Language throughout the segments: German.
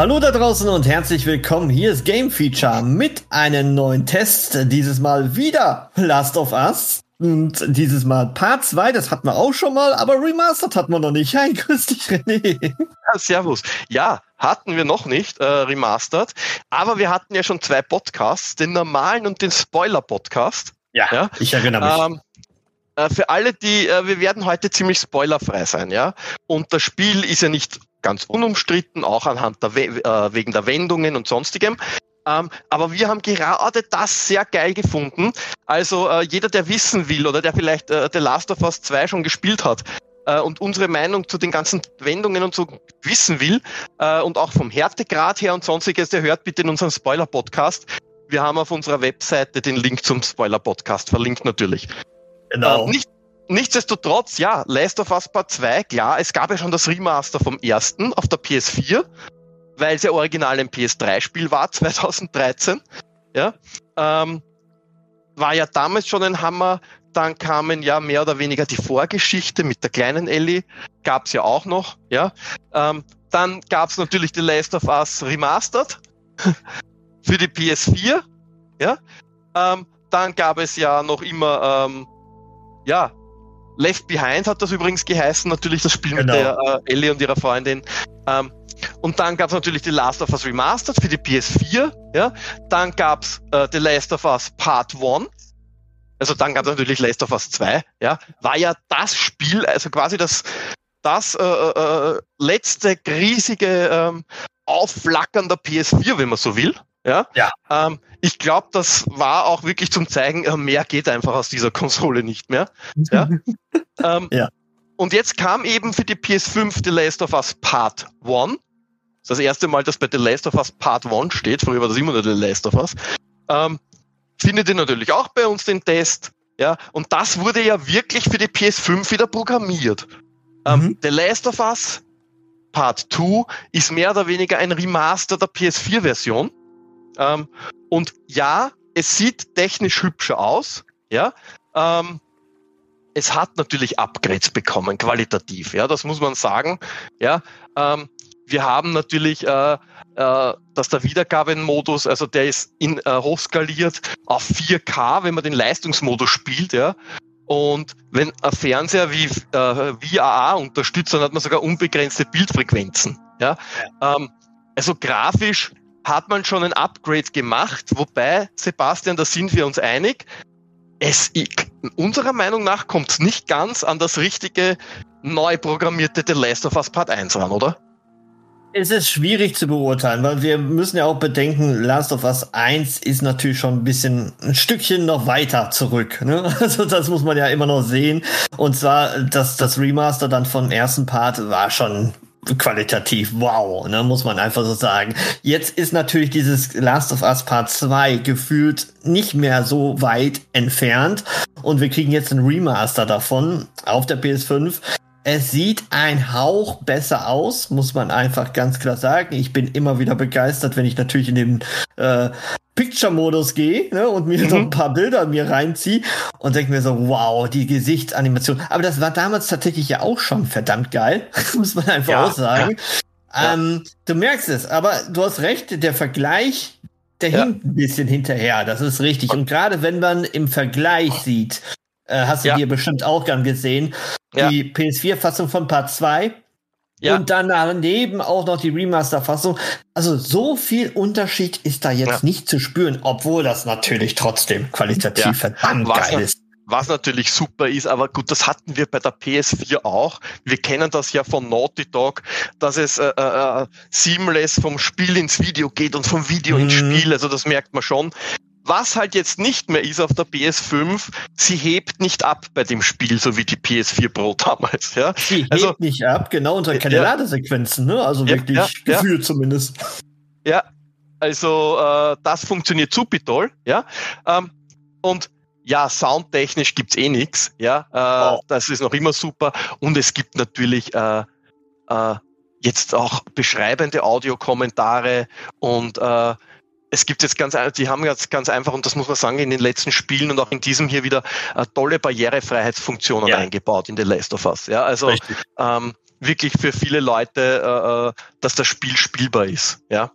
Hallo da draußen und herzlich willkommen. Hier ist Game Feature mit einem neuen Test. Dieses Mal wieder Last of Us. Und dieses Mal Part 2, das hatten wir auch schon mal, aber Remastered hatten wir noch nicht. Hi, grüß dich, René. Ja, servus. Ja, hatten wir noch nicht, äh, Remastered. Aber wir hatten ja schon zwei Podcasts, den normalen und den Spoiler-Podcast. Ja, ja, ich erinnere mich. Ähm, äh, für alle, die, äh, wir werden heute ziemlich spoilerfrei sein, ja. Und das Spiel ist ja nicht ganz unumstritten, auch anhand der, äh, wegen der Wendungen und sonstigem. Ähm, aber wir haben gerade das sehr geil gefunden. Also äh, jeder, der wissen will oder der vielleicht äh, The Last of Us 2 schon gespielt hat äh, und unsere Meinung zu den ganzen Wendungen und so wissen will äh, und auch vom Härtegrad her und sonstiges, der hört bitte in unseren Spoiler-Podcast. Wir haben auf unserer Webseite den Link zum Spoiler-Podcast verlinkt natürlich. Genau. Äh, nicht, Nichtsdestotrotz, ja, Last of Us Part 2, klar, es gab ja schon das Remaster vom ersten auf der PS4, weil es ja original ein PS3-Spiel war, 2013. Ja, ähm, war ja damals schon ein Hammer. Dann kamen ja mehr oder weniger die Vorgeschichte mit der kleinen Ellie, gab's ja auch noch. Ja, ähm, dann gab's natürlich The Last of Us Remastered für die PS4. Ja, ähm, dann gab es ja noch immer ähm, ja Left Behind hat das übrigens geheißen, natürlich das Spiel genau. mit der äh, Ellie und ihrer Freundin. Ähm, und dann gab es natürlich The Last of Us Remastered für die PS4. Ja? Dann gab es äh, The Last of Us Part 1. Also dann gab es natürlich Last of Us 2. Ja? War ja das Spiel, also quasi das, das äh, äh, äh letzte riesige ähm, Aufflackern der PS4, wenn man so will. Ja. ja. Ähm, ich glaube, das war auch wirklich zum Zeigen, äh, mehr geht einfach aus dieser Konsole nicht mehr. Ja. ähm, ja. Und jetzt kam eben für die PS5 The Last of Us Part 1. Das, das erste Mal, dass bei The Last of Us Part 1 steht. Früher war das immer nur The Last of Us. Ähm, findet ihr natürlich auch bei uns den Test. Ja. Und das wurde ja wirklich für die PS5 wieder programmiert. Ähm, mhm. The Last of Us Part 2 ist mehr oder weniger ein Remaster der PS4-Version. Ähm, und ja, es sieht technisch hübscher aus, ja. Ähm, es hat natürlich Upgrades bekommen, qualitativ, ja, das muss man sagen, ja. Ähm, wir haben natürlich, äh, äh, dass der Wiedergabemodus, also der ist in, äh, hochskaliert auf 4K, wenn man den Leistungsmodus spielt, ja. Und wenn ein Fernseher wie äh, VAA unterstützt, dann hat man sogar unbegrenzte Bildfrequenzen. Ja? ja. Ähm, also grafisch hat man schon ein Upgrade gemacht, wobei, Sebastian, da sind wir uns einig, es, unserer Meinung nach kommt nicht ganz an das richtige neu programmierte The Last of Us Part 1 ran, oder? Es ist schwierig zu beurteilen, weil wir müssen ja auch bedenken, Last of Us 1 ist natürlich schon ein bisschen ein Stückchen noch weiter zurück. Ne? Also das muss man ja immer noch sehen. Und zwar, dass das Remaster dann vom ersten Part war schon qualitativ wow, ne, muss man einfach so sagen. Jetzt ist natürlich dieses Last of Us Part 2 gefühlt nicht mehr so weit entfernt und wir kriegen jetzt ein Remaster davon auf der PS5. Es sieht ein Hauch besser aus, muss man einfach ganz klar sagen. Ich bin immer wieder begeistert, wenn ich natürlich in den äh, Picture-Modus gehe ne, und mir mhm. so ein paar Bilder mir reinziehe und denke mir so, wow, die Gesichtsanimation. Aber das war damals tatsächlich ja auch schon verdammt geil, muss man einfach ja, auch sagen. Ja. Ähm, du merkst es, aber du hast recht, der Vergleich, der ja. hinkt ein bisschen hinterher, das ist richtig. Und gerade wenn man im Vergleich sieht, äh, hast du ja. dir bestimmt auch gern gesehen, die PS4-Fassung von Part 2 ja. Und dann daneben auch noch die Remaster-Fassung. Also so viel Unterschied ist da jetzt ja. nicht zu spüren, obwohl das natürlich trotzdem qualitativ ja. verdammt was, geil ist. was natürlich super ist, aber gut, das hatten wir bei der PS4 auch. Wir kennen das ja von Naughty Dog, dass es äh, äh, seamless vom Spiel ins Video geht und vom Video mhm. ins Spiel. Also das merkt man schon. Was halt jetzt nicht mehr ist auf der PS5, sie hebt nicht ab bei dem Spiel, so wie die PS4 Pro damals. Ja? Sie also, hebt nicht ab, genau, unter keine ja, Ladesequenzen, ne? Also ja, wirklich ja, gefühlt zumindest. Ja, also äh, das funktioniert super toll, ja. Ähm, und ja, soundtechnisch gibt's eh nix, ja. Äh, oh. Das ist noch immer super. Und es gibt natürlich äh, äh, jetzt auch beschreibende Audiokommentare und äh, es gibt jetzt ganz, die haben jetzt ganz einfach, und das muss man sagen, in den letzten Spielen und auch in diesem hier wieder äh, tolle Barrierefreiheitsfunktionen ja. eingebaut in The Last of Us. Ja, also ähm, wirklich für viele Leute, äh, äh, dass das Spiel spielbar ist. Ja.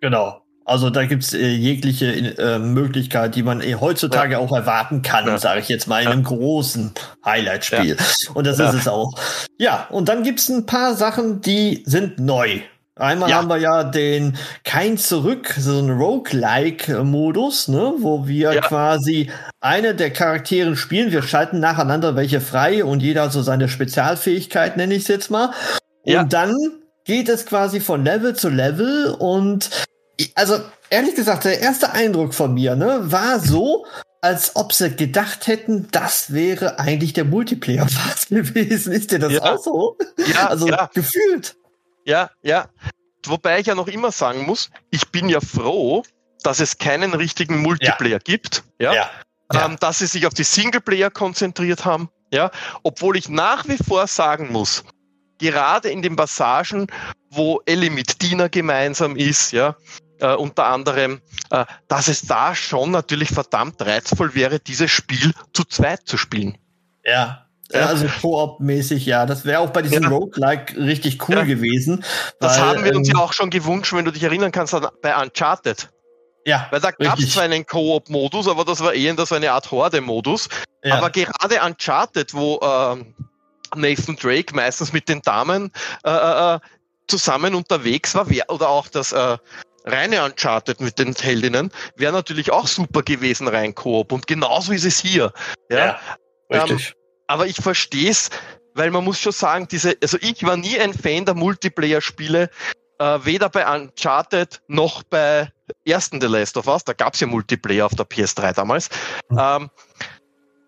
Genau. Also da gibt's äh, jegliche äh, Möglichkeit, die man äh, heutzutage ja. auch erwarten kann, ja. sage ich jetzt mal, in einem großen Highlight-Spiel. Ja. Und das ist es auch. Ja, und dann gibt's ein paar Sachen, die sind neu. Einmal haben wir ja den kein Zurück, so ein Roguelike-Modus, ne, wo wir quasi eine der Charakteren spielen. Wir schalten nacheinander welche frei und jeder hat so seine Spezialfähigkeit, nenne ich es jetzt mal. Und dann geht es quasi von Level zu Level und also ehrlich gesagt, der erste Eindruck von mir ne, war so, als ob sie gedacht hätten, das wäre eigentlich der Multiplayer-Part gewesen. Ist dir das ja. auch so? Ja, also ja. gefühlt. Ja, ja. Wobei ich ja noch immer sagen muss, ich bin ja froh, dass es keinen richtigen Multiplayer ja. gibt. Ja. ja. Ähm, dass sie sich auf die Singleplayer konzentriert haben. Ja. Obwohl ich nach wie vor sagen muss, gerade in den Passagen, wo Ellie mit Dina gemeinsam ist, ja, äh, unter anderem, äh, dass es da schon natürlich verdammt reizvoll wäre, dieses Spiel zu zweit zu spielen. Ja. Ja, also Koop-mäßig, ja. Das wäre auch bei diesem ja. Roguelike richtig cool ja. gewesen. Das haben wir uns ähm, ja auch schon gewünscht, wenn du dich erinnern kannst, bei Uncharted. Ja. Weil da gab es zwar einen Koop-Modus, aber das war eher so eine Art Horde-Modus. Ja. Aber gerade Uncharted, wo ähm, Nathan Drake meistens mit den Damen äh, äh, äh zusammen unterwegs war, oder auch das äh, reine Uncharted mit den Heldinnen, wäre natürlich auch super gewesen rein Koop. Und genauso ist es hier. Ja, ja richtig. Ähm, aber ich verstehe es, weil man muss schon sagen, diese, also ich war nie ein Fan der Multiplayer-Spiele, äh, weder bei Uncharted noch bei ersten The Last of Us, da gab es ja Multiplayer auf der PS3 damals. Mhm. Ähm,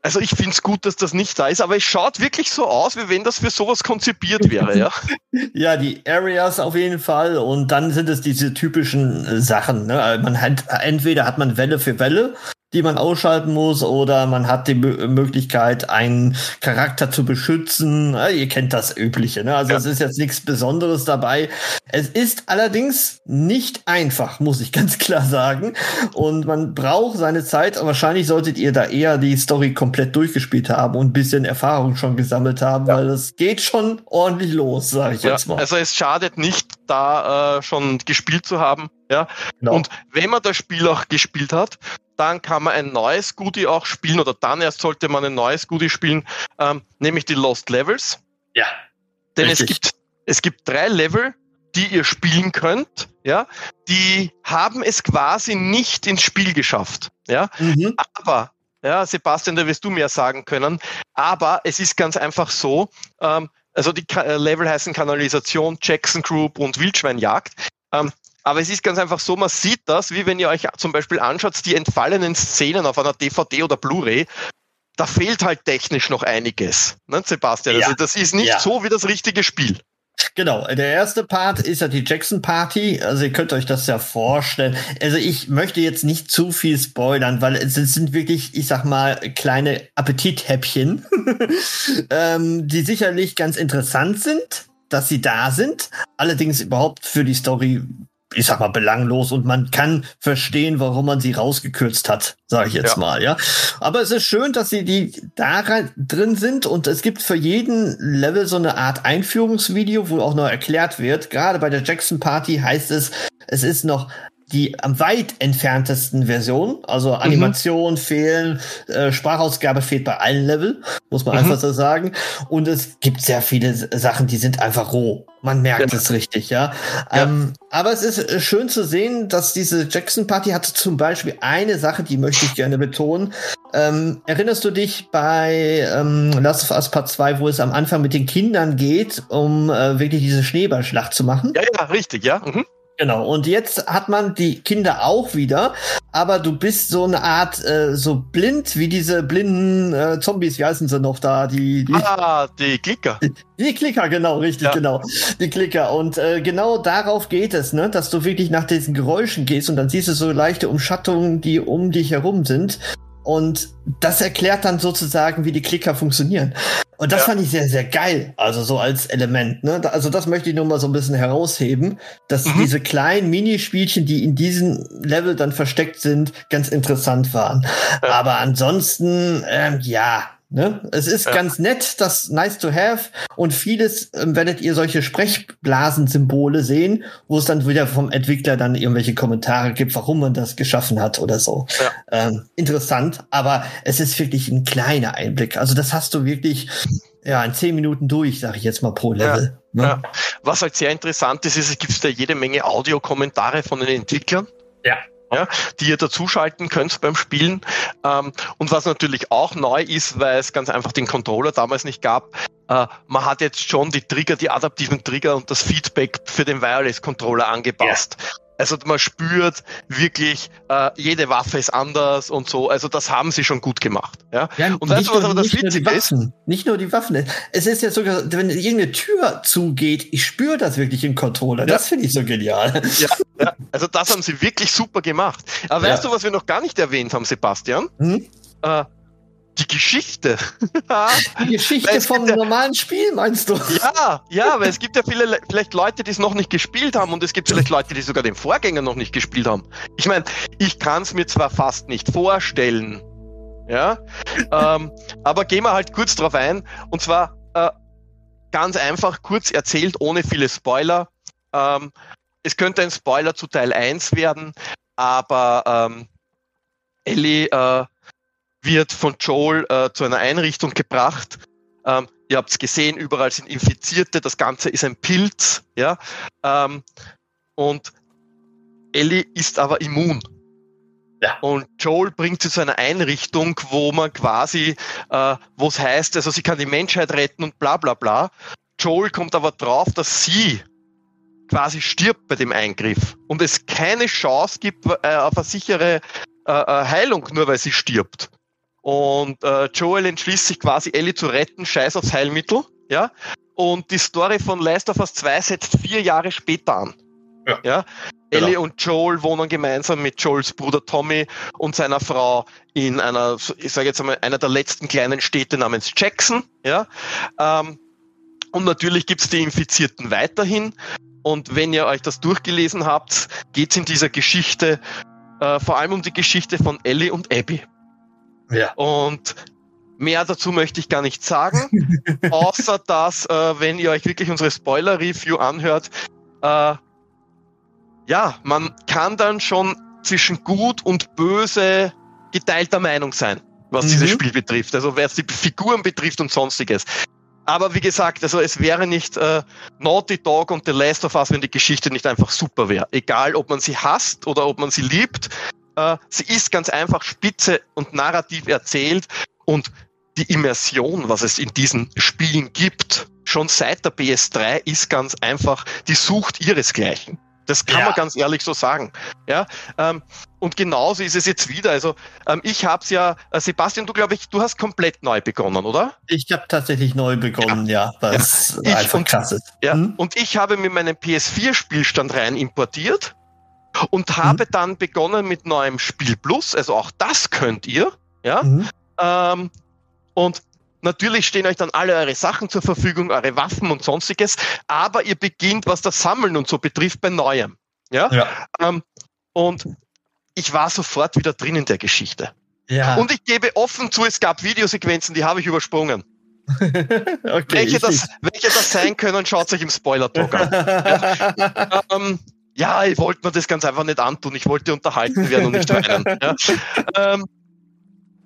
also ich finde es gut, dass das nicht da ist, aber es schaut wirklich so aus, wie wenn das für sowas konzipiert wäre, ja. ja, die Areas auf jeden Fall und dann sind es diese typischen äh, Sachen. Ne? Man hat entweder hat man Welle für Welle die man ausschalten muss oder man hat die Möglichkeit, einen Charakter zu beschützen. Ja, ihr kennt das Übliche, ne? Also ja. es ist jetzt nichts Besonderes dabei. Es ist allerdings nicht einfach, muss ich ganz klar sagen. Und man braucht seine Zeit. Wahrscheinlich solltet ihr da eher die Story komplett durchgespielt haben und ein bisschen Erfahrung schon gesammelt haben, ja. weil es geht schon ordentlich los, sage ich jetzt mal. Also es schadet nicht, da äh, schon gespielt zu haben. Ja. Genau. Und wenn man das Spiel auch gespielt hat, dann kann man ein neues Goodie auch spielen oder dann erst sollte man ein neues Goodie spielen, ähm, nämlich die Lost Levels. Ja. Denn es gibt, es gibt drei Level, die ihr spielen könnt, ja, die haben es quasi nicht ins Spiel geschafft, ja. Mhm. Aber, ja, Sebastian, da wirst du mehr sagen können, aber es ist ganz einfach so, ähm, also die Level heißen Kanalisation, Jackson Group und Wildschweinjagd. Ähm, aber es ist ganz einfach so, man sieht das, wie wenn ihr euch zum Beispiel anschaut, die entfallenen Szenen auf einer DVD oder Blu-ray, da fehlt halt technisch noch einiges, ne, Sebastian? Also ja. Also das ist nicht ja. so wie das richtige Spiel. Genau, der erste Part ist ja die Jackson Party. Also ihr könnt euch das ja vorstellen. Also ich möchte jetzt nicht zu viel spoilern, weil es sind wirklich, ich sag mal, kleine Appetithäppchen, ähm, die sicherlich ganz interessant sind, dass sie da sind. Allerdings überhaupt für die Story ich sag mal, belanglos und man kann verstehen, warum man sie rausgekürzt hat, sage ich jetzt ja. mal, ja. Aber es ist schön, dass sie die da drin sind und es gibt für jeden Level so eine Art Einführungsvideo, wo auch noch erklärt wird. Gerade bei der Jackson Party heißt es, es ist noch die am weit entferntesten Version. Also mhm. Animation mhm. fehlen, äh, Sprachausgabe fehlt bei allen Level, muss man mhm. einfach so sagen. Und es gibt sehr viele Sachen, die sind einfach roh. Man merkt ja. es richtig, ja. ja. Ähm, aber es ist äh, schön zu sehen, dass diese Jackson Party hatte zum Beispiel eine Sache, die möchte ich gerne betonen. Äh, Ähm, erinnerst du dich bei ähm, Last of Us Part 2, wo es am Anfang mit den Kindern geht, um äh, wirklich diese Schneeballschlacht zu machen? Ja, ja, richtig, ja. Mhm. Genau, und jetzt hat man die Kinder auch wieder, aber du bist so eine Art äh, so blind wie diese blinden äh, Zombies, wie heißen sie noch da? Die, die Ah, die Klicker. Die, die Klicker, genau, richtig, Ja. genau. Die Klicker. Und äh, genau darauf geht es, ne? Dass du wirklich nach diesen Geräuschen gehst und dann siehst du so leichte Umschattungen, die um dich herum sind. Und das erklärt dann sozusagen, wie die Klicker funktionieren. Und das Ja. fand ich sehr, sehr geil. Also so als Element. Ne? Also das möchte ich nur mal so ein bisschen herausheben, dass Mhm. diese kleinen Minispielchen, die in diesem Level dann versteckt sind, ganz interessant waren. Ja. Aber ansonsten, ähm, ja. Ne? Es ist Ja. ganz nett, das nice to have und vieles ähm, werdet ihr solche Sprechblasensymbole sehen, wo es dann wieder vom Entwickler dann irgendwelche Kommentare gibt, warum man das geschaffen hat oder so. Ja. Ähm, interessant, aber es ist wirklich ein kleiner Einblick. Also das hast du wirklich ja in zehn Minuten durch, sage ich jetzt mal pro Level. ne? Ja. Was halt sehr interessant ist, ist, es gibt da jede Menge Audiokommentare von den Entwicklern. Ja. Ja, die ihr dazuschalten könnt beim Spielen. Ähm, und was natürlich auch neu ist, weil es ganz einfach den Controller damals nicht gab, äh, man hat jetzt schon die Trigger, die adaptiven Trigger und das Feedback für den Wireless-Controller angepasst. Also man spürt wirklich, äh, jede Waffe ist anders und so. Also das haben sie schon gut gemacht. Ja? Ja, Und weißt du, was aber das nicht Witzige ist? Nicht nur die Waffen. Es ist ja sogar, wenn irgendeine Tür zugeht, ich spüre das wirklich im Controller. Das finde ich so genial. Ja, ja, also das haben sie wirklich super gemacht. Aber weißt Ja. du, was wir noch gar nicht erwähnt haben, Sebastian? Hm? Äh, die Geschichte. Die Geschichte vom ja- normalen Spiel, meinst du? ja, ja, weil es gibt ja viele, Le- vielleicht Leute, die es noch nicht gespielt haben und es gibt vielleicht Leute, die sogar den Vorgänger noch nicht gespielt haben. Ich meine, ich kann es mir zwar fast nicht vorstellen, ja, ähm, aber gehen wir halt kurz drauf ein. Und zwar äh, ganz einfach, kurz erzählt, ohne viele Spoiler. Ähm, es könnte ein Spoiler zu Teil 1 werden, aber ähm, Ellie äh, wird von Joel äh, zu einer Einrichtung gebracht. Ähm, ihr habt es gesehen, überall sind Infizierte, das Ganze ist ein Pilz, ja. Ähm, und Ellie ist aber immun. Ja. Und Joel bringt sie zu einer Einrichtung, wo man quasi, äh, wo es heißt, also sie kann die Menschheit retten und bla bla bla. Joel kommt aber drauf, dass sie quasi stirbt bei dem Eingriff und es keine Chance gibt äh, auf eine sichere äh, äh, Heilung, nur weil sie stirbt. Und äh, Joel entschließt sich quasi, Ellie zu retten, scheiß aufs Heilmittel, ja. Und die Story von Last of Us 2 setzt vier Jahre später an. Ja. Ellie Genau. und Joel wohnen gemeinsam mit Joels Bruder Tommy und seiner Frau in einer, ich sage jetzt einmal, einer der letzten kleinen Städte namens Jackson, ja. Ähm, und natürlich gibt's die Infizierten weiterhin. Und wenn ihr euch das durchgelesen habt, geht's in dieser Geschichte äh, vor allem um die Geschichte von Ellie und Abby. Ja. Und mehr dazu möchte ich gar nicht sagen, außer dass, äh, wenn ihr euch wirklich unsere Spoiler-Review anhört, äh, ja, man kann dann schon zwischen gut und böse geteilter Meinung sein, was Mhm. dieses Spiel betrifft. Also es die Figuren betrifft und sonstiges. Aber wie gesagt, also es wäre nicht äh, Naughty Dog und The Last of Us, wenn die Geschichte nicht einfach super wäre. Egal, ob man sie hasst oder ob man sie liebt, äh, sie ist ganz einfach spitze und narrativ erzählt und die Immersion, was es in diesen Spielen gibt, schon seit der PS3 ist ganz einfach, die sucht ihresgleichen. Das kann Ja. man ganz ehrlich so sagen. Ja, ähm, und genauso ist es jetzt wieder. Also ähm, ich habe es ja, äh, Sebastian, du glaube ich, du hast komplett neu begonnen, oder? Ich habe tatsächlich neu begonnen, ja, was Ich einfach und- krass ist. Ja. Hm? Und ich habe mir meinen PS4-Spielstand rein importiert und habe dann begonnen mit neuem Spiel Plus. Also auch das könnt ihr. Ja. Mhm. Ähm, und natürlich stehen euch dann alle eure Sachen zur Verfügung, eure Waffen und sonstiges, aber ihr beginnt, was das Sammeln und so betrifft, bei Neuem. Ja? Ja. Ähm, und ich war sofort wieder drin in der Geschichte. Ja. Und ich gebe offen zu, es gab Videosequenzen, die habe ich übersprungen. okay, Welche das, welche das sein können, schaut euch im Spoiler-Talk an. ähm, ja, ich wollte mir das ganz einfach nicht antun. Ich wollte unterhalten werden und nicht weinen. Ja. Ähm,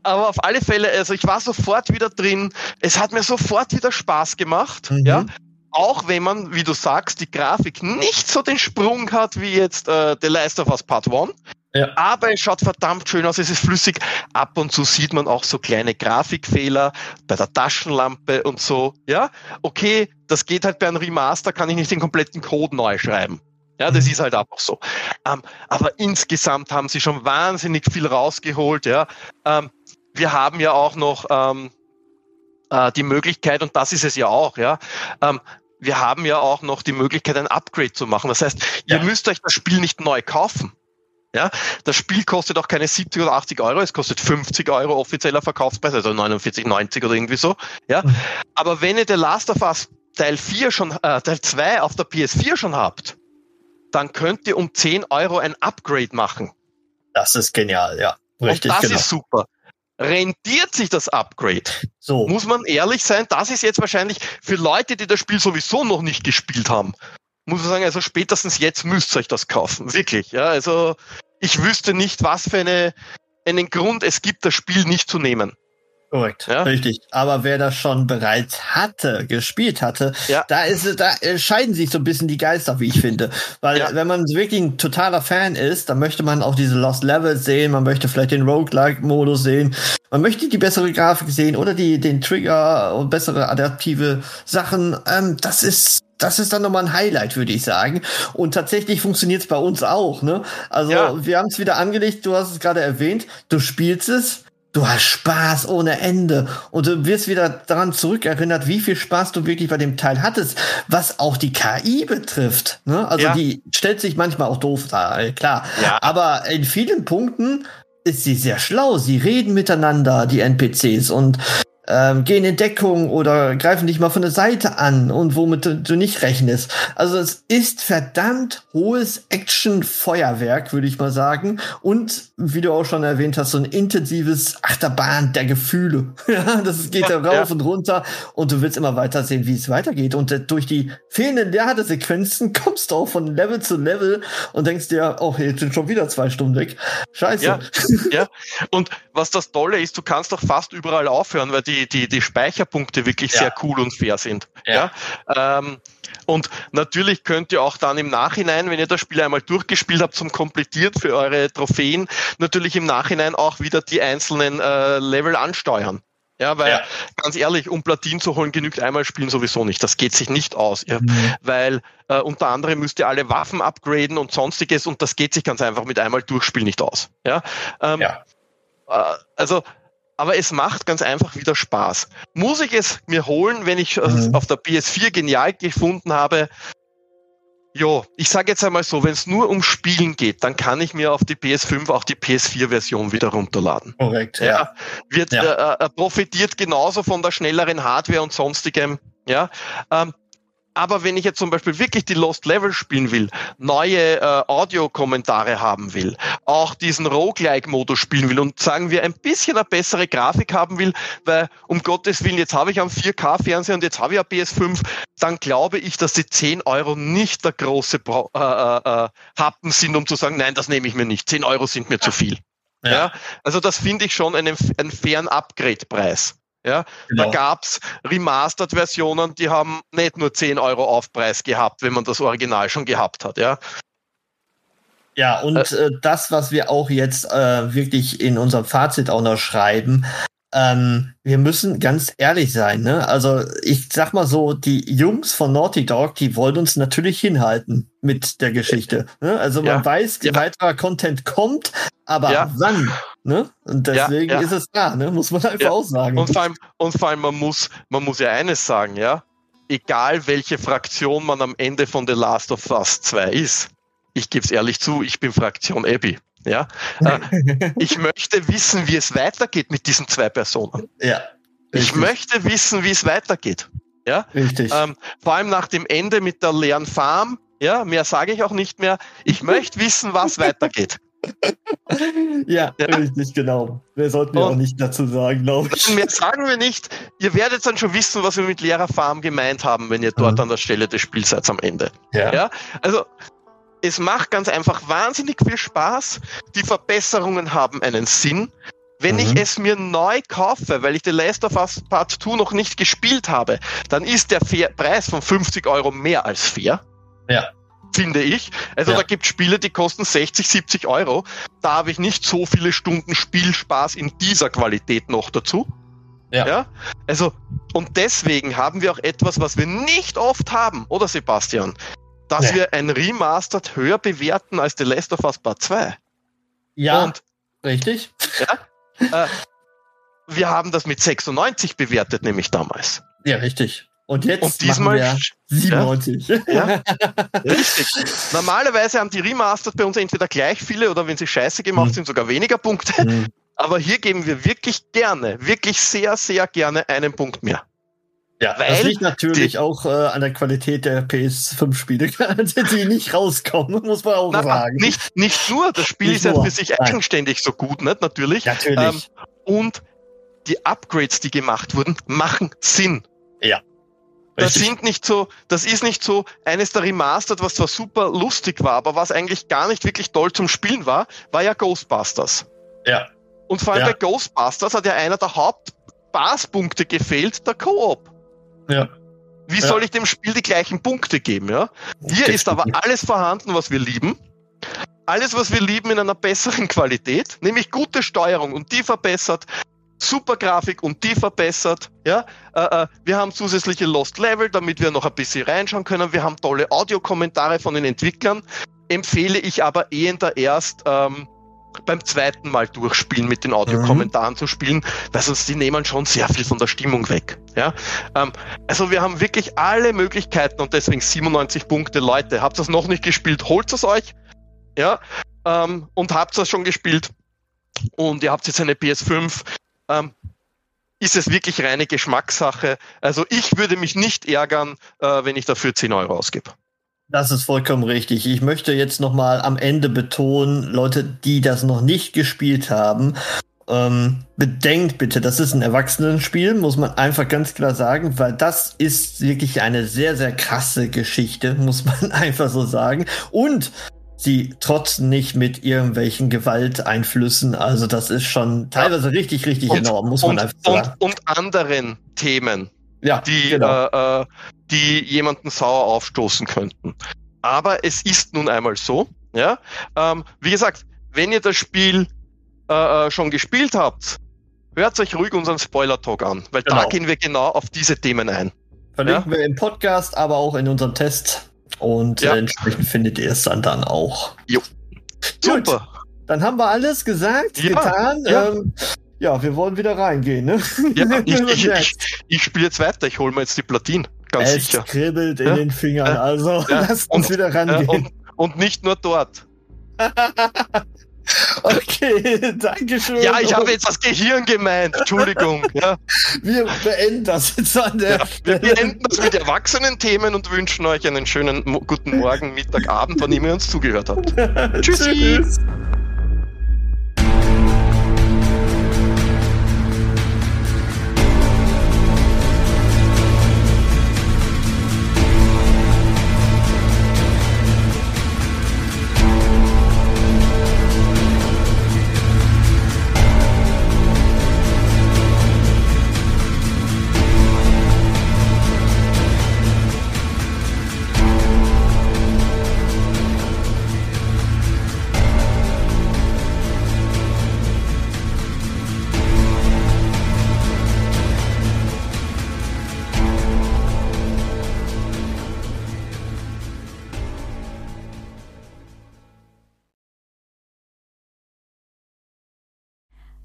aber auf alle Fälle, also ich war sofort wieder drin. Es hat mir sofort wieder Spaß gemacht. Mhm. Ja. Auch wenn man, wie du sagst, die Grafik nicht so den Sprung hat wie jetzt äh, The Last of Us Part 1. Ja. Aber es schaut verdammt schön aus, es ist flüssig. Ab und zu sieht man auch so kleine Grafikfehler bei der Taschenlampe und so. Ja, okay, das geht halt bei einem Remaster, kann ich nicht den kompletten Code neu schreiben. Ja, das ist halt einfach so. Ähm, aber insgesamt haben sie schon wahnsinnig viel rausgeholt. Ja, ähm, wir haben ja auch noch ähm, äh, die Möglichkeit, und das ist es ja auch, ja, ähm, wir haben ja auch noch die Möglichkeit, ein Upgrade zu machen. Das heißt, ihr ja. müsst euch das Spiel nicht neu kaufen. Ja, das Spiel kostet auch keine 70 oder 80 Euro, es kostet 50 Euro offizieller Verkaufspreis, also 49,90 oder irgendwie so. Ja, mhm. aber wenn ihr The Last of Us Teil 4 schon, äh, Teil 2 auf der PS4 schon habt, dann könnt ihr um 10 Euro ein Upgrade machen. Das ist genial, ja. Richtig, Und das genau. ist super. Rentiert sich das Upgrade? So. Muss man ehrlich sein, das ist jetzt wahrscheinlich für Leute, die das Spiel sowieso noch nicht gespielt haben, muss man sagen, also spätestens jetzt müsst ihr euch das kaufen. Wirklich. Ja, also ich wüsste nicht, was für eine, einen Grund es gibt, das Spiel nicht zu nehmen. Korrekt, ja? richtig. Aber wer das schon bereits hatte, gespielt hatte, ja. da ist da scheiden sich so ein bisschen die Geister, wie ich finde. Weil ja. wenn man wirklich ein totaler Fan ist, dann möchte man auch diese Lost Levels sehen, man möchte vielleicht den Roguelike-Modus sehen, man möchte die bessere Grafik sehen oder die den Trigger und bessere adaptive Sachen. Ähm, das ist das ist dann nochmal ein Highlight, würde ich sagen. Und tatsächlich funktioniert es bei uns auch. Ne? Also ja. wir haben es wieder angelegt, du hast es gerade erwähnt, du spielst es, du hast Spaß ohne Ende und du wirst wieder daran zurückerinnert, wie viel Spaß du wirklich bei dem Teil hattest, was auch die KI betrifft. Ne? Also ja. die stellt sich manchmal auch doof da, äh, klar. Ja. Aber in vielen Punkten ist sie sehr schlau. Sie reden miteinander, die NPCs und ähm, gehen in Deckung oder greifen dich mal von der Seite an und womit du, du nicht rechnest. Also es ist verdammt hohes Action-Feuerwerk, würde ich mal sagen. Und wie du auch schon erwähnt hast, so ein intensives Achterbahn der Gefühle. das geht ja, rauf ja. und runter und du willst immer weiter sehen, wie es weitergeht. Und äh, durch die fehlenden Ladesequenzen kommst du auch von Level zu Level und denkst dir, oh, jetzt sind schon wieder zwei Stunden weg. Scheiße. Ja, ja. Und was das Tolle ist, du kannst doch fast überall aufhören, weil die die, die, die Speicherpunkte wirklich ja. sehr cool und fair sind. Ja. ja? Ähm, und natürlich könnt ihr auch dann im Nachhinein, wenn ihr das Spiel einmal durchgespielt habt, zum Komplettiert für eure Trophäen, natürlich im Nachhinein auch wieder die einzelnen äh, Level ansteuern. Ja, weil ja. ganz ehrlich, um Platin zu holen, genügt einmal spielen sowieso nicht. Das geht sich nicht aus. Ja, mhm. Weil äh, unter anderem müsst ihr alle Waffen upgraden und sonstiges und das geht sich ganz einfach mit einmal durchspielen nicht aus. Ja, ähm, ja. Äh, also aber es macht ganz einfach wieder Spaß. Muss ich es mir holen, wenn ich es mhm. auf der PS4 genial gefunden habe? Jo, ich sage jetzt einmal so, wenn es nur um Spielen geht, dann kann ich mir auf die PS5 auch die PS4-Version wieder runterladen. Korrekt, ja. ja wird ja. Äh, äh, profitiert genauso von der schnelleren Hardware und sonstigem. Ja, ähm, aber wenn ich jetzt zum Beispiel wirklich die Lost Level spielen will, neue äh, Audiokommentare haben will, auch diesen Roguelike-Modus spielen will und sagen wir ein bisschen eine bessere Grafik haben will, weil um Gottes Willen, jetzt habe ich einen 4K-Fernseher und jetzt habe ich ein PS5, dann glaube ich, dass die 10 Euro nicht der große Bra äh, äh, äh, Happen sind, um zu sagen, nein, das nehme ich mir nicht. 10 Euro sind mir zu viel. Ja. ja. also das finde ich schon einen, einen fairen Upgrade-Preis. Ja, genau. da gab's Remastered-Versionen, die haben nicht nur 10 Euro Aufpreis gehabt, wenn man das Original schon gehabt hat, ja. Ja, und äh, äh, das, was wir auch jetzt äh, wirklich in unserem Fazit auch noch schreiben, ähm, wir müssen ganz ehrlich sein, ne? Also ich sag mal so, die Jungs von Naughty Dog, die wollen uns natürlich hinhalten mit der Geschichte. Ne? Also man ja. weiß, ja. weiterer Content kommt, aber ja. wann? Ne? Und deswegen ja, ja. ist es da, ne? muss man einfach auch sagen. Und vor allem, und vor allem man muss, man muss ja eines sagen, ja. Egal welche Fraktion man am Ende von The Last of Us 2 ist, ich gebe es ehrlich zu, ich bin Fraktion Abby. Ja, äh, ich möchte wissen, wie es weitergeht mit diesen zwei Personen. Ja. Richtig. Ich möchte wissen, wie es weitergeht. Ja, richtig. Ähm, vor allem nach dem Ende mit der leeren Farm. Ja, mehr sage ich auch nicht mehr. Ich möchte wissen, was weitergeht. Ja, ja, richtig, genau. Wir sollten ja auch nicht dazu sagen, glaube ich. Mehr sagen wir nicht. Ihr werdet dann schon wissen, was wir mit leerer Farm gemeint haben, wenn ihr dort mhm. an der Stelle des Spiels seid am Ende. Ja. ja. Also, es macht ganz einfach wahnsinnig viel Spaß. Die Verbesserungen haben einen Sinn. Wenn mhm. ich es mir neu kaufe, weil ich The Last of Us Part 2 noch nicht gespielt habe, dann ist der fair Preis von 50 Euro mehr als fair. Ja. Finde ich. Also ja. da gibt Spiele, die kosten 60, 70 Euro. Da habe ich nicht so viele Stunden Spielspaß in dieser Qualität noch dazu. Ja. ja. Also, und deswegen haben wir auch etwas, was wir nicht oft haben, oder Sebastian? Dass nee. wir ein Remastered höher bewerten als The Last of Us Part 2. Ja. Und, richtig. Ja, äh, wir haben das mit 96 bewertet, nämlich damals. Ja, richtig. Und jetzt und diesmal wir 97. Ja, ja, richtig. Normalerweise haben die Remastered bei uns entweder gleich viele oder wenn sie scheiße gemacht hm. sind, sogar weniger Punkte. Hm. Aber hier geben wir wirklich gerne, wirklich sehr, sehr gerne einen Punkt mehr. Ja, Weil das liegt natürlich auch äh, an der Qualität der PS5-Spiele, die nicht rauskommen, muss man auch Na, sagen. Nicht, nicht nur, das Spiel nicht ist ja für sich Nein. eigenständig so gut, nicht? natürlich. Natürlich. Ähm, und die Upgrades, die gemacht wurden, machen Sinn. Ja. Das sind nicht so, das ist nicht so eines der Remastered, was zwar super lustig war, aber was eigentlich gar nicht wirklich toll zum Spielen war, war ja Ghostbusters. Ja. Und vor allem ja. bei Ghostbusters hat ja einer der Hauptbasspunkte gefehlt, der Koop. Ja. Wie ja. soll ich dem Spiel die gleichen Punkte geben, ja? Hier ist aber alles vorhanden, was wir lieben. Alles, was wir lieben, in einer besseren Qualität, nämlich gute Steuerung und die verbessert, super Grafik und die verbessert. Ja, äh, äh, wir haben zusätzliche Lost Level, damit wir noch ein bisschen reinschauen können. Wir haben tolle Audiokommentare von den Entwicklern. Empfehle ich aber eher erst ähm, beim zweiten Mal durchspielen mit den Audiokommentaren mhm. zu spielen, weil sonst die nehmen schon sehr viel von der Stimmung weg. Ja, ähm, also wir haben wirklich alle Möglichkeiten und deswegen 97 Punkte. Leute, habt ihr es noch nicht gespielt, holt es euch. Ja, ähm, und habt es schon gespielt und ihr habt jetzt eine PS5. Ähm, ist es wirklich reine Geschmackssache. Also ich würde mich nicht ärgern, äh, wenn ich dafür 10 Euro ausgebe. Das ist vollkommen richtig. Ich möchte jetzt noch mal am Ende betonen, Leute, die das noch nicht gespielt haben, ähm, bedenkt bitte, das ist ein Erwachsenenspiel, muss man einfach ganz klar sagen, weil das ist wirklich eine sehr, sehr krasse Geschichte, muss man einfach so sagen. Und sie trotzen nicht mit irgendwelchen Gewalteinflüssen. Also das ist schon teilweise richtig, richtig und, enorm, muss man und, einfach sagen. Und, und anderen Themen, ja, die, genau. äh, äh, die jemanden sauer aufstoßen könnten. Aber es ist nun einmal so. Ja, ähm, wie gesagt, wenn ihr das Spiel äh, äh schon gespielt habt, hört euch ruhig unseren Spoiler-Talk an, weil genau. da gehen wir genau auf diese Themen ein. Verlinken ja? wir im Podcast, aber auch in unserem Test. Und ja. entsprechend findet ihr es dann, dann auch. Jo. Super. Gut, dann haben wir alles gesagt, ja, getan. Ja. Ähm, ja, wir wollen wieder reingehen, ne? Ja, ich, ich, ich, ich spiele jetzt weiter, ich hole mir jetzt die Platine, ganz es sicher. Kribbelt in den Fingern, also lasst uns und, wieder rangehen. Und, und nicht nur dort. Okay, danke schön. Ja, ich habe jetzt das Gehirn gemeint. Entschuldigung. Ja. Wir beenden das jetzt an der ja, Wir beenden das mit Erwachsenen-Themen und wünschen euch einen schönen guten Morgen, Mittag, Abend, wann immer ihr uns zugehört habt. Tschüssi. Tschüss.